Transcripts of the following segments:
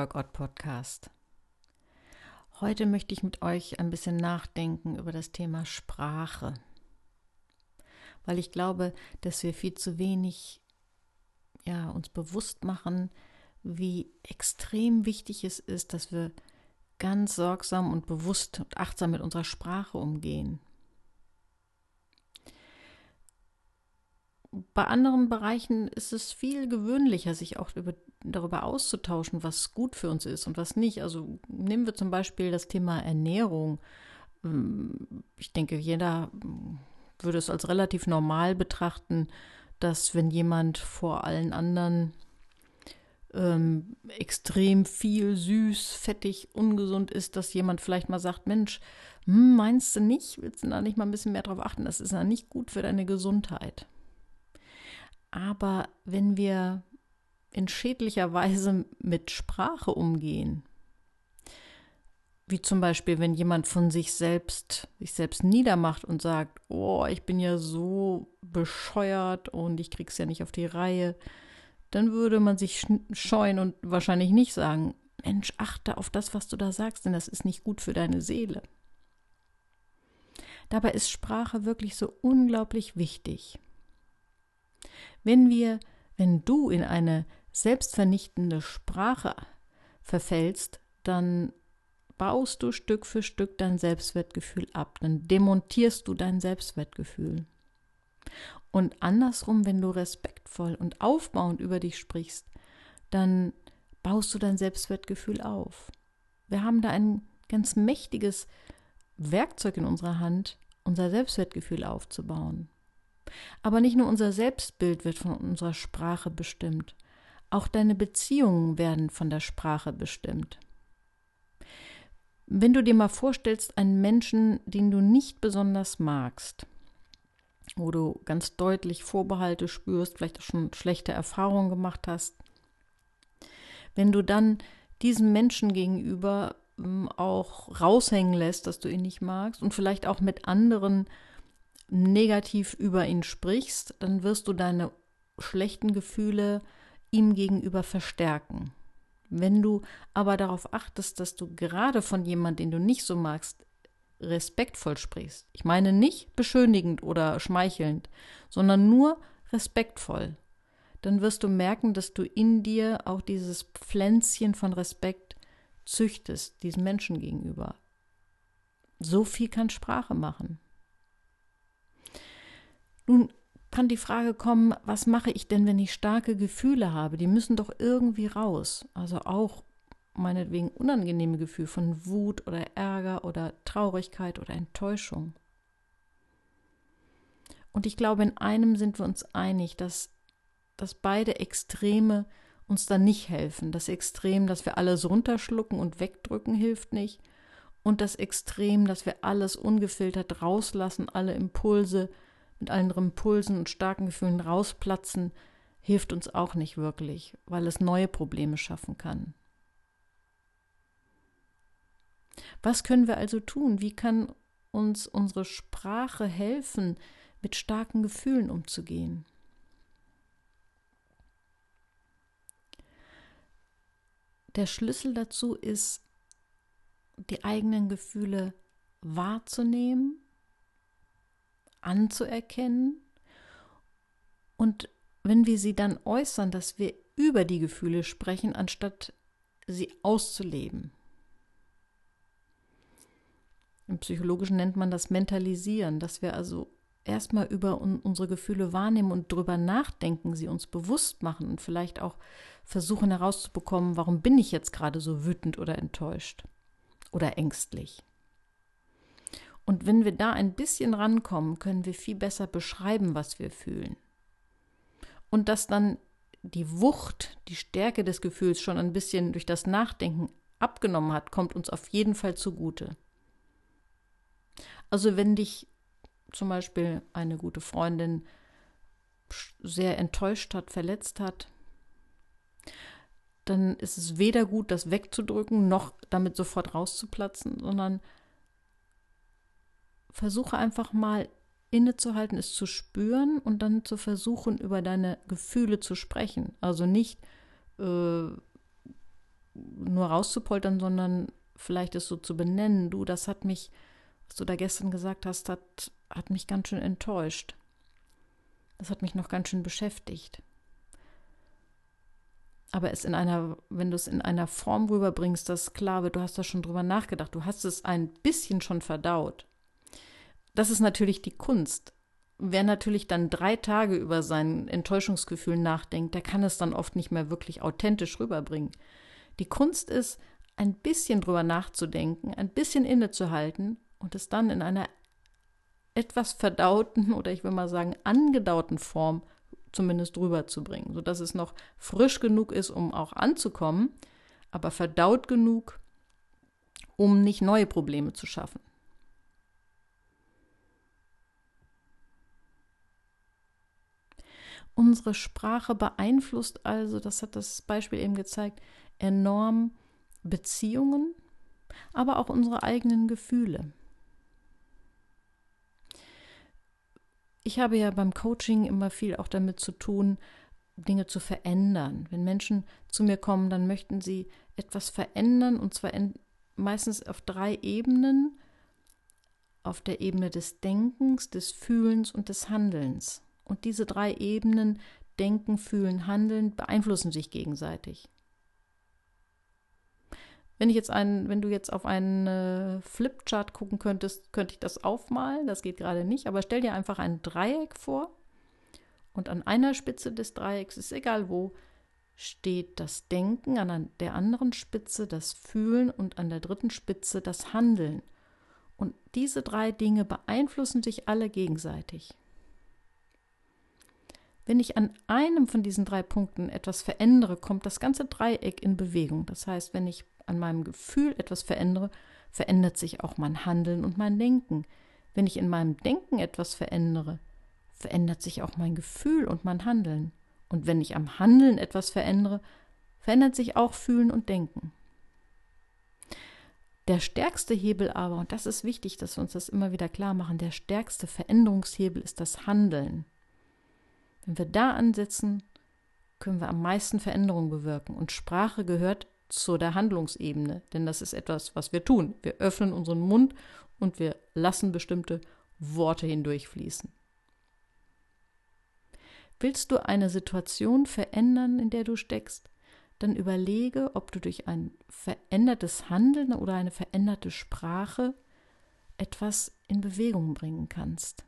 Workout Podcast. Heute möchte ich mit euch ein bisschen nachdenken über das Thema Sprache, weil ich glaube, dass wir viel zu wenig ja, uns bewusst machen, wie extrem wichtig es ist, dass wir ganz sorgsam und bewusst und achtsam mit unserer Sprache umgehen. Bei anderen Bereichen ist es viel gewöhnlicher, sich auch über, darüber auszutauschen, was gut für uns ist und was nicht. Also nehmen wir zum Beispiel das Thema Ernährung. Ich denke, jeder würde es als relativ normal betrachten, dass wenn jemand vor allen anderen ähm, extrem viel süß, fettig, ungesund ist, dass jemand vielleicht mal sagt, Mensch, hm, meinst du nicht, willst du da nicht mal ein bisschen mehr drauf achten? Das ist ja nicht gut für deine Gesundheit. Aber wenn wir in schädlicher Weise mit Sprache umgehen, wie zum Beispiel, wenn jemand von sich selbst, sich selbst niedermacht und sagt, oh, ich bin ja so bescheuert und ich krieg's ja nicht auf die Reihe, dann würde man sich scheuen und wahrscheinlich nicht sagen, Mensch, achte auf das, was du da sagst, denn das ist nicht gut für deine Seele. Dabei ist Sprache wirklich so unglaublich wichtig. Wenn wir, wenn du in eine selbstvernichtende Sprache verfällst, dann baust du Stück für Stück dein Selbstwertgefühl ab, dann demontierst du dein Selbstwertgefühl. Und andersrum, wenn du respektvoll und aufbauend über dich sprichst, dann baust du dein Selbstwertgefühl auf. Wir haben da ein ganz mächtiges Werkzeug in unserer Hand, unser Selbstwertgefühl aufzubauen. Aber nicht nur unser Selbstbild wird von unserer Sprache bestimmt, auch deine Beziehungen werden von der Sprache bestimmt. Wenn du dir mal vorstellst, einen Menschen, den du nicht besonders magst, wo du ganz deutlich Vorbehalte spürst, vielleicht auch schon schlechte Erfahrungen gemacht hast, wenn du dann diesem Menschen gegenüber hm, auch raushängen lässt, dass du ihn nicht magst und vielleicht auch mit anderen negativ über ihn sprichst, dann wirst du deine schlechten Gefühle ihm gegenüber verstärken. Wenn du aber darauf achtest, dass du gerade von jemandem, den du nicht so magst, respektvoll sprichst. Ich meine nicht beschönigend oder schmeichelnd, sondern nur respektvoll. Dann wirst du merken, dass du in dir auch dieses Pflänzchen von Respekt züchtest, diesem Menschen gegenüber. So viel kann Sprache machen. Nun kann die Frage kommen, was mache ich denn, wenn ich starke Gefühle habe? Die müssen doch irgendwie raus. Also auch meinetwegen unangenehme Gefühle von Wut oder Ärger oder Traurigkeit oder Enttäuschung. Und ich glaube, in einem sind wir uns einig, dass, dass beide Extreme uns dann nicht helfen. Das Extrem, dass wir alles runterschlucken und wegdrücken, hilft nicht. Und das Extrem, dass wir alles ungefiltert rauslassen, alle Impulse, mit allen Impulsen und starken Gefühlen rausplatzen, hilft uns auch nicht wirklich, weil es neue Probleme schaffen kann. Was können wir also tun? Wie kann uns unsere Sprache helfen, mit starken Gefühlen umzugehen? Der Schlüssel dazu ist, die eigenen Gefühle wahrzunehmen anzuerkennen und wenn wir sie dann äußern, dass wir über die Gefühle sprechen, anstatt sie auszuleben. Im Psychologischen nennt man das Mentalisieren, dass wir also erstmal über un unsere Gefühle wahrnehmen und drüber nachdenken, sie uns bewusst machen und vielleicht auch versuchen herauszubekommen, warum bin ich jetzt gerade so wütend oder enttäuscht oder ängstlich. Und wenn wir da ein bisschen rankommen, können wir viel besser beschreiben, was wir fühlen. Und dass dann die Wucht, die Stärke des Gefühls schon ein bisschen durch das Nachdenken abgenommen hat, kommt uns auf jeden Fall zugute. Also wenn dich zum Beispiel eine gute Freundin sehr enttäuscht hat, verletzt hat, dann ist es weder gut, das wegzudrücken, noch damit sofort rauszuplatzen, sondern versuche einfach mal innezuhalten, es zu spüren und dann zu versuchen, über deine Gefühle zu sprechen. Also nicht äh, nur rauszupoltern, sondern vielleicht es so zu benennen. Du, das hat mich, was du da gestern gesagt hast, hat, hat mich ganz schön enttäuscht. Das hat mich noch ganz schön beschäftigt. Aber es in einer, wenn du es in einer Form rüberbringst, dass klar wird, du hast da schon drüber nachgedacht, du hast es ein bisschen schon verdaut. Das ist natürlich die Kunst. Wer natürlich dann drei Tage über sein Enttäuschungsgefühl nachdenkt, der kann es dann oft nicht mehr wirklich authentisch rüberbringen. Die Kunst ist, ein bisschen drüber nachzudenken, ein bisschen innezuhalten und es dann in einer etwas verdauten oder ich will mal sagen angedauten Form zumindest rüberzubringen, sodass es noch frisch genug ist, um auch anzukommen, aber verdaut genug, um nicht neue Probleme zu schaffen. Unsere Sprache beeinflusst also, das hat das Beispiel eben gezeigt, enorm Beziehungen, aber auch unsere eigenen Gefühle. Ich habe ja beim Coaching immer viel auch damit zu tun, Dinge zu verändern. Wenn Menschen zu mir kommen, dann möchten sie etwas verändern und zwar in, meistens auf drei Ebenen. Auf der Ebene des Denkens, des Fühlens und des Handelns. Und diese drei Ebenen, Denken, Fühlen, Handeln, beeinflussen sich gegenseitig. Wenn ich jetzt einen, wenn du jetzt auf einen äh, Flipchart gucken könntest, könnte ich das aufmalen. Das geht gerade nicht, aber stell dir einfach ein Dreieck vor. Und an einer Spitze des Dreiecks, ist egal wo, steht das Denken, an der anderen Spitze das Fühlen und an der dritten Spitze das Handeln. Und diese drei Dinge beeinflussen sich alle gegenseitig. Wenn ich an einem von diesen drei Punkten etwas verändere, kommt das ganze Dreieck in Bewegung. Das heißt, wenn ich an meinem Gefühl etwas verändere, verändert sich auch mein Handeln und mein Denken. Wenn ich in meinem Denken etwas verändere, verändert sich auch mein Gefühl und mein Handeln. Und wenn ich am Handeln etwas verändere, verändert sich auch Fühlen und Denken. Der stärkste Hebel aber, und das ist wichtig, dass wir uns das immer wieder klar machen, der stärkste Veränderungshebel ist das Handeln. Wenn wir da ansetzen, können wir am meisten Veränderung bewirken. Und Sprache gehört zu der Handlungsebene, denn das ist etwas, was wir tun. Wir öffnen unseren Mund und wir lassen bestimmte Worte hindurchfließen. Willst du eine Situation verändern, in der du steckst, dann überlege, ob du durch ein verändertes Handeln oder eine veränderte Sprache etwas in Bewegung bringen kannst.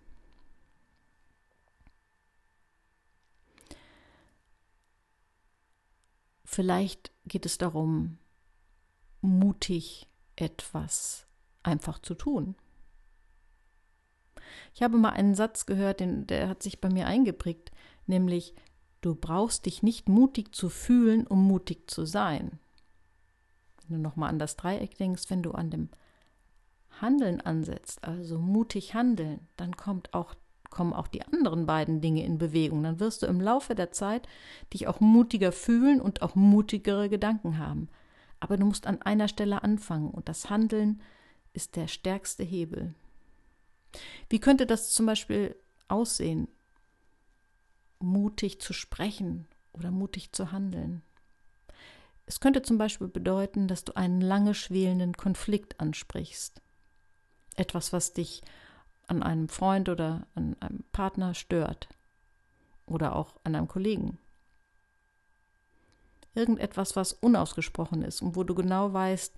Vielleicht geht es darum, mutig etwas einfach zu tun. Ich habe mal einen Satz gehört, den, der hat sich bei mir eingeprägt, nämlich du brauchst dich nicht mutig zu fühlen, um mutig zu sein. Wenn du nochmal an das Dreieck denkst, wenn du an dem Handeln ansetzt, also mutig handeln, dann kommt auch kommen auch die anderen beiden Dinge in Bewegung. Dann wirst du im Laufe der Zeit dich auch mutiger fühlen und auch mutigere Gedanken haben. Aber du musst an einer Stelle anfangen und das Handeln ist der stärkste Hebel. Wie könnte das zum Beispiel aussehen? Mutig zu sprechen oder mutig zu handeln. Es könnte zum Beispiel bedeuten, dass du einen lange schwelenden Konflikt ansprichst. Etwas, was dich an einem Freund oder an einem Partner stört oder auch an einem Kollegen. Irgendetwas, was unausgesprochen ist und wo du genau weißt,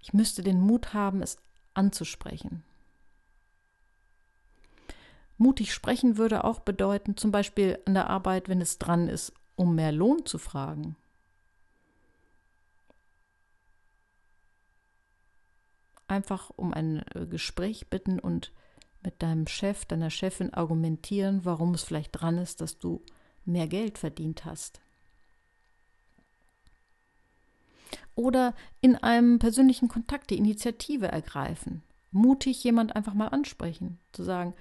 ich müsste den Mut haben, es anzusprechen. Mutig sprechen würde auch bedeuten, zum Beispiel an der Arbeit, wenn es dran ist, um mehr Lohn zu fragen. Einfach um ein äh, Gespräch bitten und mit deinem Chef, deiner Chefin argumentieren, warum es vielleicht dran ist, dass du mehr Geld verdient hast. Oder in einem persönlichen Kontakt die Initiative ergreifen. Mutig jemand einfach mal ansprechen. Zu sagen,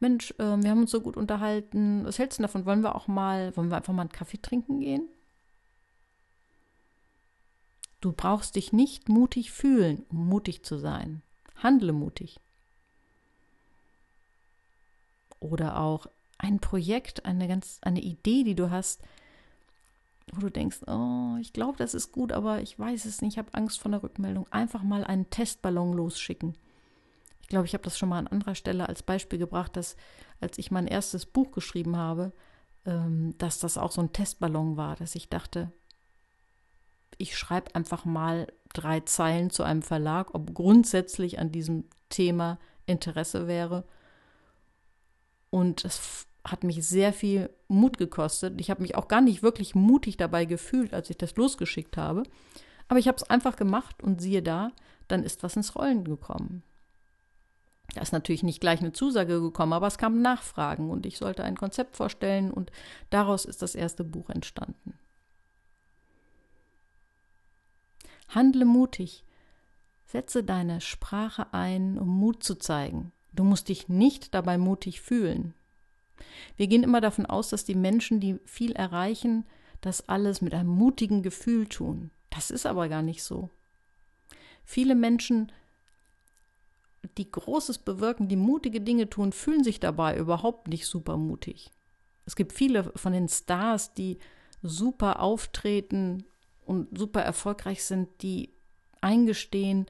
Mensch, äh, wir haben uns so gut unterhalten. Was hältst du davon? Wollen wir auch mal, wollen wir einfach mal einen Kaffee trinken gehen? Du brauchst dich nicht mutig fühlen, um mutig zu sein. Handle mutig oder auch ein Projekt, eine ganz eine Idee, die du hast, wo du denkst, oh, ich glaube, das ist gut, aber ich weiß es nicht, ich habe Angst vor der Rückmeldung, einfach mal einen Testballon losschicken. Ich glaube, ich habe das schon mal an anderer Stelle als Beispiel gebracht, dass als ich mein erstes Buch geschrieben habe, ähm, dass das auch so ein Testballon war, dass ich dachte, ich schreibe einfach mal drei Zeilen zu einem Verlag, ob grundsätzlich an diesem Thema Interesse wäre. Und das hat mich sehr viel Mut gekostet. Ich habe mich auch gar nicht wirklich mutig dabei gefühlt, als ich das losgeschickt habe. Aber ich habe es einfach gemacht und siehe da, dann ist was ins Rollen gekommen. Da ist natürlich nicht gleich eine Zusage gekommen, aber es kamen Nachfragen und ich sollte ein Konzept vorstellen und daraus ist das erste Buch entstanden. Handle mutig. Setze deine Sprache ein, um Mut zu zeigen. Du musst dich nicht dabei mutig fühlen. Wir gehen immer davon aus, dass die Menschen, die viel erreichen, das alles mit einem mutigen Gefühl tun. Das ist aber gar nicht so. Viele Menschen, die Großes bewirken, die mutige Dinge tun, fühlen sich dabei überhaupt nicht super mutig. Es gibt viele von den Stars, die super auftreten und super erfolgreich sind, die eingestehen,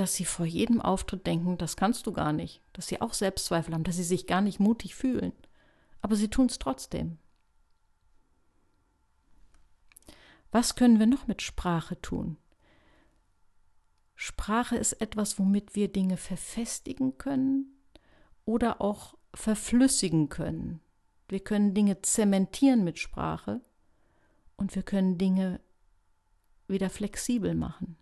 dass sie vor jedem Auftritt denken, das kannst du gar nicht, dass sie auch Selbstzweifel haben, dass sie sich gar nicht mutig fühlen aber sie tun es trotzdem. Was können wir noch mit Sprache tun? Sprache ist etwas, womit wir Dinge verfestigen können oder auch verflüssigen können. Wir können Dinge zementieren mit Sprache und wir können Dinge wieder flexibel machen.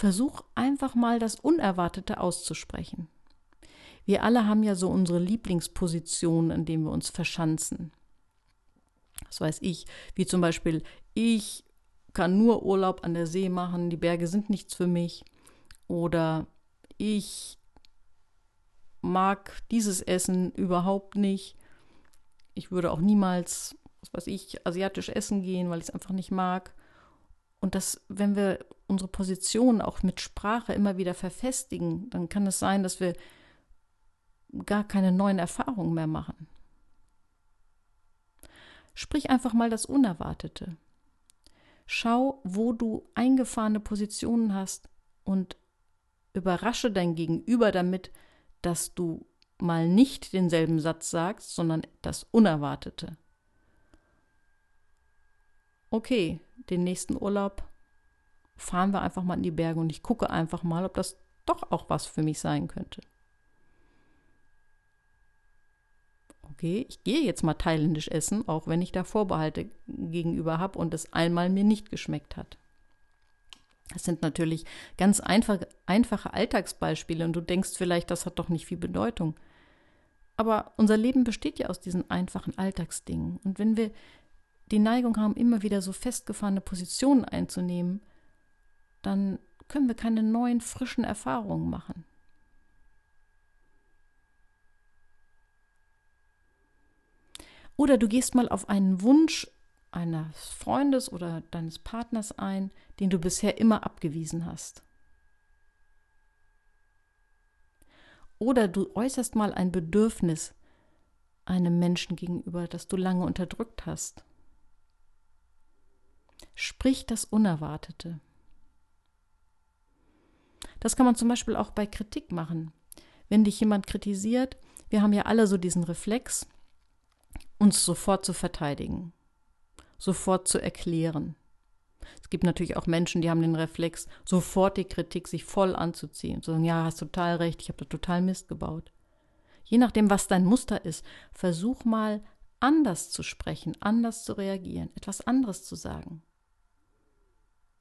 Versuch einfach mal das Unerwartete auszusprechen. Wir alle haben ja so unsere Lieblingspositionen, in denen wir uns verschanzen. Das weiß ich, wie zum Beispiel, ich kann nur Urlaub an der See machen, die Berge sind nichts für mich. Oder ich mag dieses Essen überhaupt nicht. Ich würde auch niemals, was weiß ich, asiatisch essen gehen, weil ich es einfach nicht mag. Und das, wenn wir unsere Position auch mit Sprache immer wieder verfestigen, dann kann es sein, dass wir gar keine neuen Erfahrungen mehr machen. Sprich einfach mal das Unerwartete. Schau, wo du eingefahrene Positionen hast und überrasche dein Gegenüber damit, dass du mal nicht denselben Satz sagst, sondern das Unerwartete. Okay, den nächsten Urlaub fahren wir einfach mal in die Berge und ich gucke einfach mal, ob das doch auch was für mich sein könnte. okay, ich gehe jetzt mal thailändisch essen, auch wenn ich da Vorbehalte gegenüber habe und es einmal mir nicht geschmeckt hat. Das sind natürlich ganz einfach, einfache Alltagsbeispiele und du denkst vielleicht, das hat doch nicht viel Bedeutung. Aber unser Leben besteht ja aus diesen einfachen Alltagsdingen. Und wenn wir die Neigung haben, immer wieder so festgefahrene Positionen einzunehmen, dann können wir keine neuen, frischen Erfahrungen machen. Oder du gehst mal auf einen Wunsch eines Freundes oder deines Partners ein, den du bisher immer abgewiesen hast. Oder du äußerst mal ein Bedürfnis einem Menschen gegenüber, das du lange unterdrückt hast. Sprich das Unerwartete. Das kann man zum Beispiel auch bei Kritik machen. Wenn dich jemand kritisiert, wir haben ja alle so diesen Reflex, uns sofort zu verteidigen, sofort zu erklären. Es gibt natürlich auch Menschen, die haben den Reflex, sofort die Kritik sich voll anzuziehen, zu sagen, ja, hast total recht, ich habe da total Mist gebaut. Je nachdem, was dein Muster ist, versuch mal anders zu sprechen, anders zu reagieren, etwas anderes zu sagen.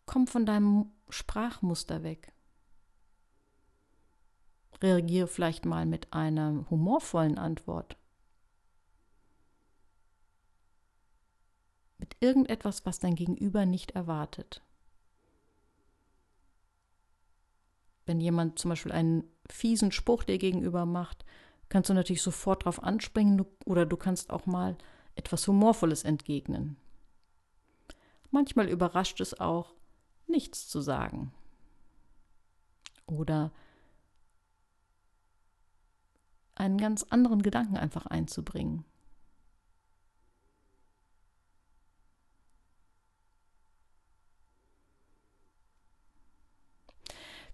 Komm von deinem Sprachmuster weg. Reagiere vielleicht mal mit einer humorvollen Antwort. mit irgendetwas, was dein Gegenüber nicht erwartet. Wenn jemand zum Beispiel einen fiesen Spruch dir gegenüber macht, kannst du natürlich sofort darauf anspringen oder du kannst auch mal etwas Humorvolles entgegnen. Manchmal überrascht es auch, nichts zu sagen. Oder einen ganz anderen Gedanken einfach einzubringen.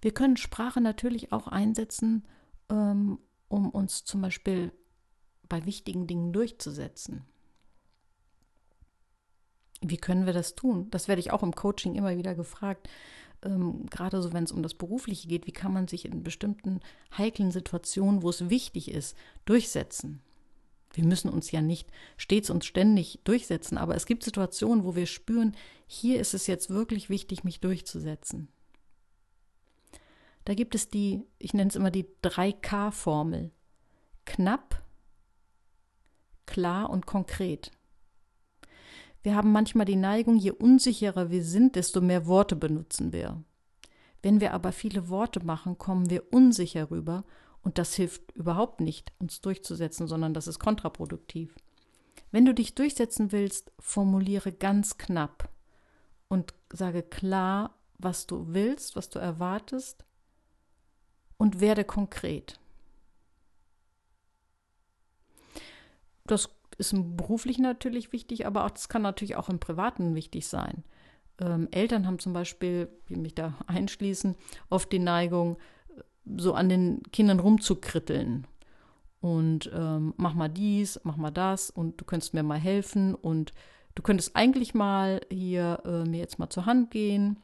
Wir können Sprache natürlich auch einsetzen, ähm, um uns zum Beispiel bei wichtigen Dingen durchzusetzen. Wie können wir das tun? Das werde ich auch im Coaching immer wieder gefragt. Ähm, gerade so, wenn es um das Berufliche geht, wie kann man sich in bestimmten heiklen Situationen, wo es wichtig ist, durchsetzen? Wir müssen uns ja nicht stets und ständig durchsetzen, aber es gibt Situationen, wo wir spüren, hier ist es jetzt wirklich wichtig, mich durchzusetzen. Da gibt es die, ich nenne es immer die 3K-Formel. Knapp, klar und konkret. Wir haben manchmal die Neigung, je unsicherer wir sind, desto mehr Worte benutzen wir. Wenn wir aber viele Worte machen, kommen wir unsicher rüber und das hilft überhaupt nicht, uns durchzusetzen, sondern das ist kontraproduktiv. Wenn du dich durchsetzen willst, formuliere ganz knapp und sage klar, was du willst, was du erwartest und werde konkret. Das ist im beruflichen natürlich wichtig, aber auch das kann natürlich auch im privaten wichtig sein. Ähm, Eltern haben zum Beispiel, wie mich da einschließen, oft die Neigung, so an den Kindern rumzukritteln. Und ähm, mach mal dies, mach mal das und du könntest mir mal helfen und du könntest eigentlich mal hier äh, mir jetzt mal zur Hand gehen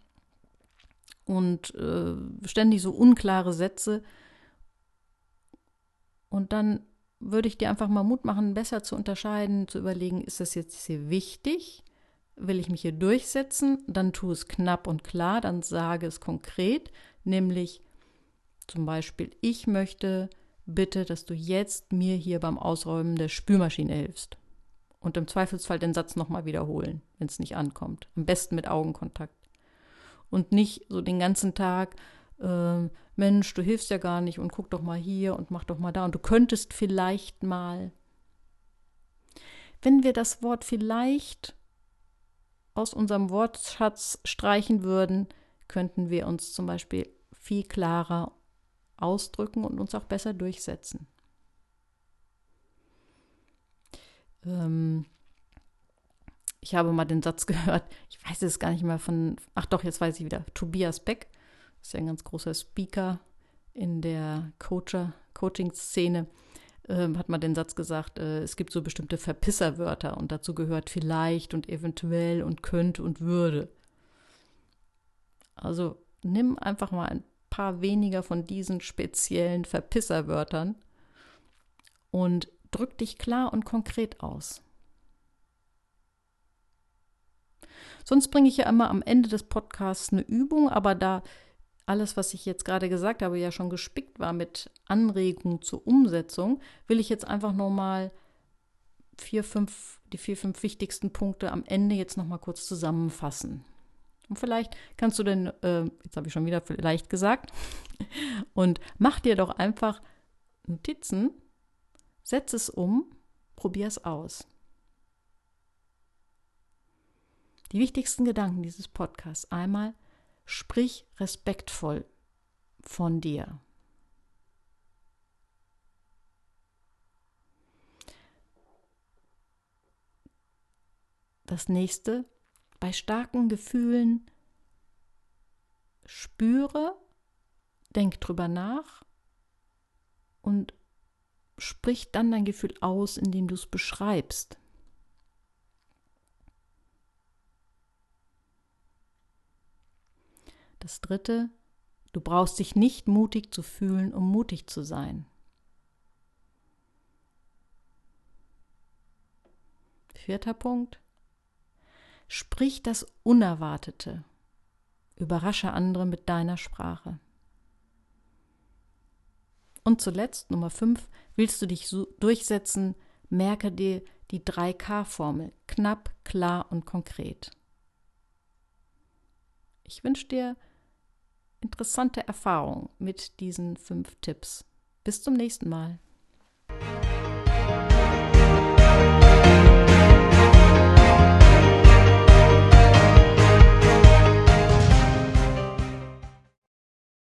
und äh, ständig so unklare Sätze. Und dann würde ich dir einfach mal Mut machen, besser zu unterscheiden, zu überlegen, ist das jetzt hier wichtig? Will ich mich hier durchsetzen? Dann tu es knapp und klar, dann sage es konkret, nämlich zum Beispiel, ich möchte bitte, dass du jetzt mir hier beim Ausräumen der Spülmaschine hilfst. Und im Zweifelsfall den Satz nochmal wiederholen, wenn es nicht ankommt. Am besten mit Augenkontakt. Und nicht so den ganzen Tag, äh, Mensch, du hilfst ja gar nicht und guck doch mal hier und mach doch mal da und du könntest vielleicht mal. Wenn wir das Wort vielleicht aus unserem Wortschatz streichen würden, könnten wir uns zum Beispiel viel klarer ausdrücken und uns auch besser durchsetzen. Ähm, ich habe mal den Satz gehört, ich weiß es gar nicht mehr von, ach doch, jetzt weiß ich wieder, Tobias Beck ist ja ein ganz großer Speaker in der Coaching-Szene, äh, hat mal den Satz gesagt, äh, es gibt so bestimmte Verpisserwörter und dazu gehört vielleicht und eventuell und könnte und würde. Also nimm einfach mal ein paar weniger von diesen speziellen Verpisserwörtern und drück dich klar und konkret aus. Sonst bringe ich ja immer am Ende des Podcasts eine Übung, aber da alles, was ich jetzt gerade gesagt habe, ja schon gespickt war mit Anregungen zur Umsetzung, will ich jetzt einfach nochmal vier, fünf, die vier, fünf wichtigsten Punkte am Ende jetzt nochmal kurz zusammenfassen. Und vielleicht kannst du denn, äh, jetzt habe ich schon wieder vielleicht gesagt, und mach dir doch einfach Notizen, setz es um, probier es aus. Die wichtigsten Gedanken dieses Podcasts. Einmal, sprich respektvoll von dir. Das nächste, bei starken Gefühlen spüre, denk drüber nach und sprich dann dein Gefühl aus, indem du es beschreibst. Das dritte, du brauchst dich nicht mutig zu fühlen, um mutig zu sein. Vierter Punkt, Sprich das Unerwartete. Überrasche andere mit deiner Sprache. Und zuletzt, Nummer 5, willst du dich durchsetzen, merke dir die 3K-Formel. Knapp, klar und konkret. Ich wünsche dir interessante Erfahrungen mit diesen fünf Tipps. Bis zum nächsten Mal.